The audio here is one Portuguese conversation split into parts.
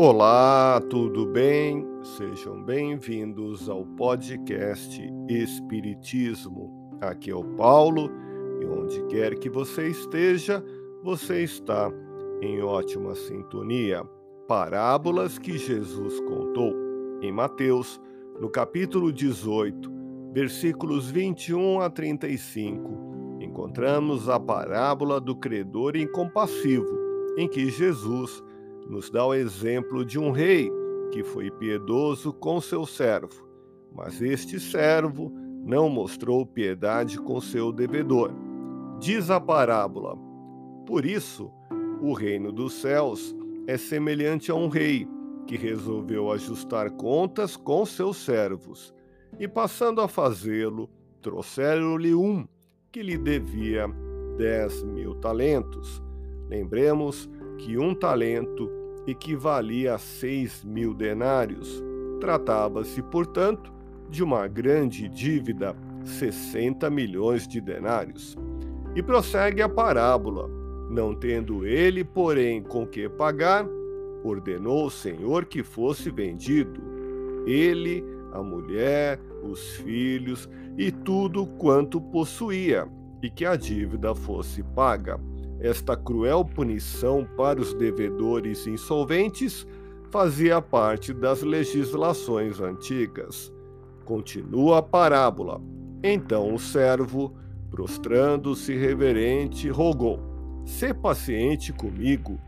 Olá, tudo bem? Sejam bem-vindos ao podcast Espiritismo. Aqui é o Paulo e onde quer que você esteja, você está em ótima sintonia. Parábolas que Jesus contou. Em Mateus, no capítulo 18, versículos 21 a 35, encontramos a parábola do credor incompassivo, em que Jesus nos dá o exemplo de um rei que foi piedoso com seu servo, mas este servo não mostrou piedade com seu devedor. Diz a parábola: Por isso, o reino dos céus é semelhante a um rei que resolveu ajustar contas com seus servos, e passando a fazê-lo, trouxeram-lhe um que lhe devia dez mil talentos. Lembremos que um talento equivalia a seis mil denários. Tratava-se, portanto, de uma grande dívida, 60 milhões de denários. E prossegue a parábola. Não tendo ele, porém, com que pagar, ordenou o Senhor que fosse vendido. Ele, a mulher, os filhos e tudo quanto possuía, e que a dívida fosse paga. Esta cruel punição para os devedores insolventes fazia parte das legislações antigas. Continua a parábola. Então o servo, prostrando-se reverente, rogou: Sê paciente comigo,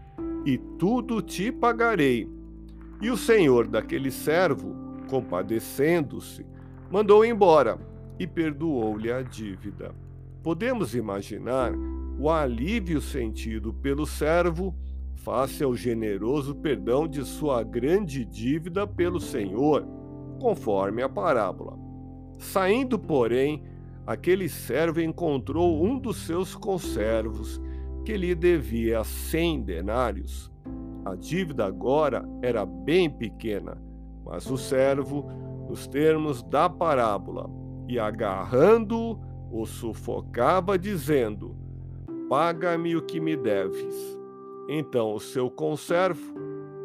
e tudo te pagarei. E o senhor daquele servo, compadecendo-se, mandou embora e perdoou-lhe a dívida. Podemos imaginar o alívio sentido pelo servo face ao generoso perdão de sua grande dívida pelo Senhor, conforme a parábola. Saindo, porém, aquele servo encontrou um dos seus conservos que lhe devia cem denários. A dívida agora era bem pequena, mas o servo, nos termos da parábola, e agarrando-o, o sufocava, dizendo: paga-me o que me deves. Então o seu conservo,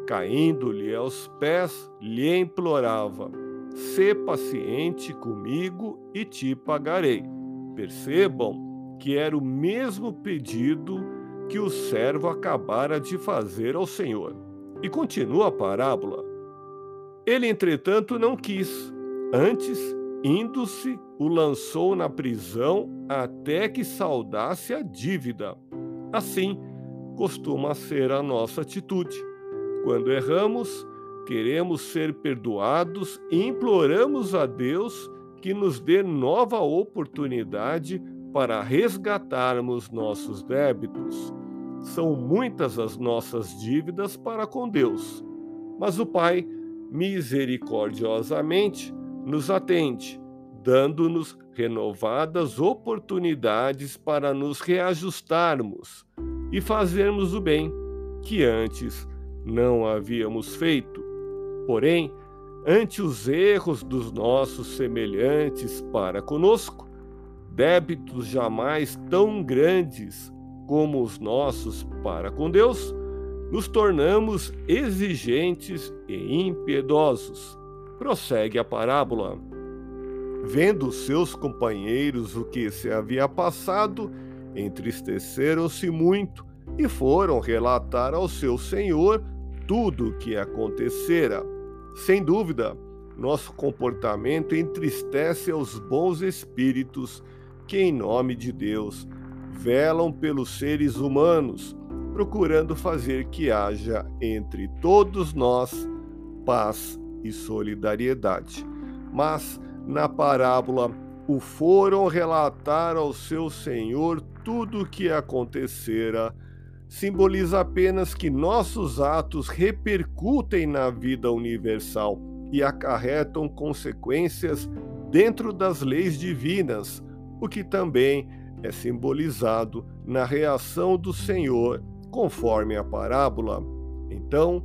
caindo-lhe aos pés, lhe implorava: Sê paciente comigo e te pagarei. Percebam que era o mesmo pedido que o servo acabara de fazer ao Senhor. E continua a parábola. Ele, entretanto, não quis. Antes, Indo-se, o lançou na prisão até que saudasse a dívida. Assim costuma ser a nossa atitude. Quando erramos, queremos ser perdoados e imploramos a Deus que nos dê nova oportunidade para resgatarmos nossos débitos. São muitas as nossas dívidas para com Deus, mas o Pai, misericordiosamente, nos atende, dando-nos renovadas oportunidades para nos reajustarmos e fazermos o bem que antes não havíamos feito. Porém, ante os erros dos nossos semelhantes para conosco, débitos jamais tão grandes como os nossos para com Deus, nos tornamos exigentes e impiedosos Prossegue a parábola. Vendo seus companheiros o que se havia passado, entristeceram-se muito e foram relatar ao seu senhor tudo o que acontecera. Sem dúvida, nosso comportamento entristece aos bons espíritos que, em nome de Deus, velam pelos seres humanos, procurando fazer que haja entre todos nós paz e solidariedade. Mas, na parábola, o foram relatar ao seu senhor tudo o que acontecera, simboliza apenas que nossos atos repercutem na vida universal e acarretam consequências dentro das leis divinas, o que também é simbolizado na reação do Senhor, conforme a parábola. Então,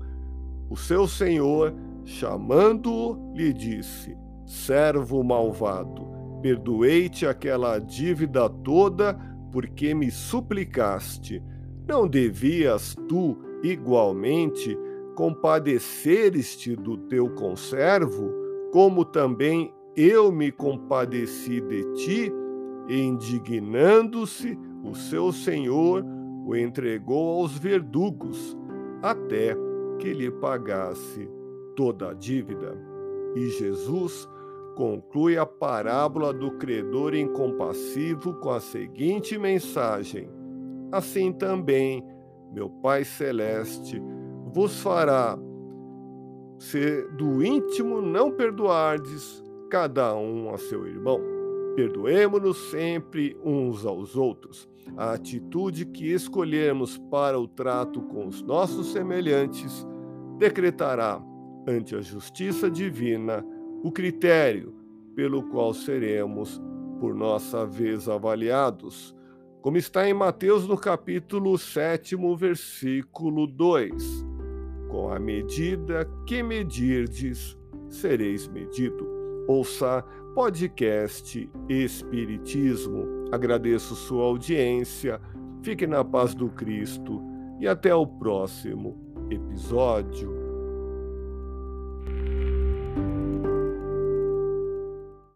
o seu Senhor Chamando-o, lhe disse: Servo malvado, perdoei-te aquela dívida toda porque me suplicaste. Não devias tu, igualmente, compadeceres-te do teu conservo, como também eu me compadeci de ti, indignando-se, o seu senhor o entregou aos verdugos, até que lhe pagasse toda a dívida. E Jesus conclui a parábola do credor incompassivo com a seguinte mensagem: Assim também, meu Pai Celeste vos fará se do íntimo não perdoardes cada um a seu irmão. Perdoemo-nos sempre uns aos outros. A atitude que escolhermos para o trato com os nossos semelhantes decretará ante a justiça divina o critério pelo qual seremos, por nossa vez, avaliados, como está em Mateus no capítulo 7, versículo 2. Com a medida que medirdes, sereis medido. Ouça podcast Espiritismo. Agradeço sua audiência, fique na paz do Cristo e até o próximo episódio.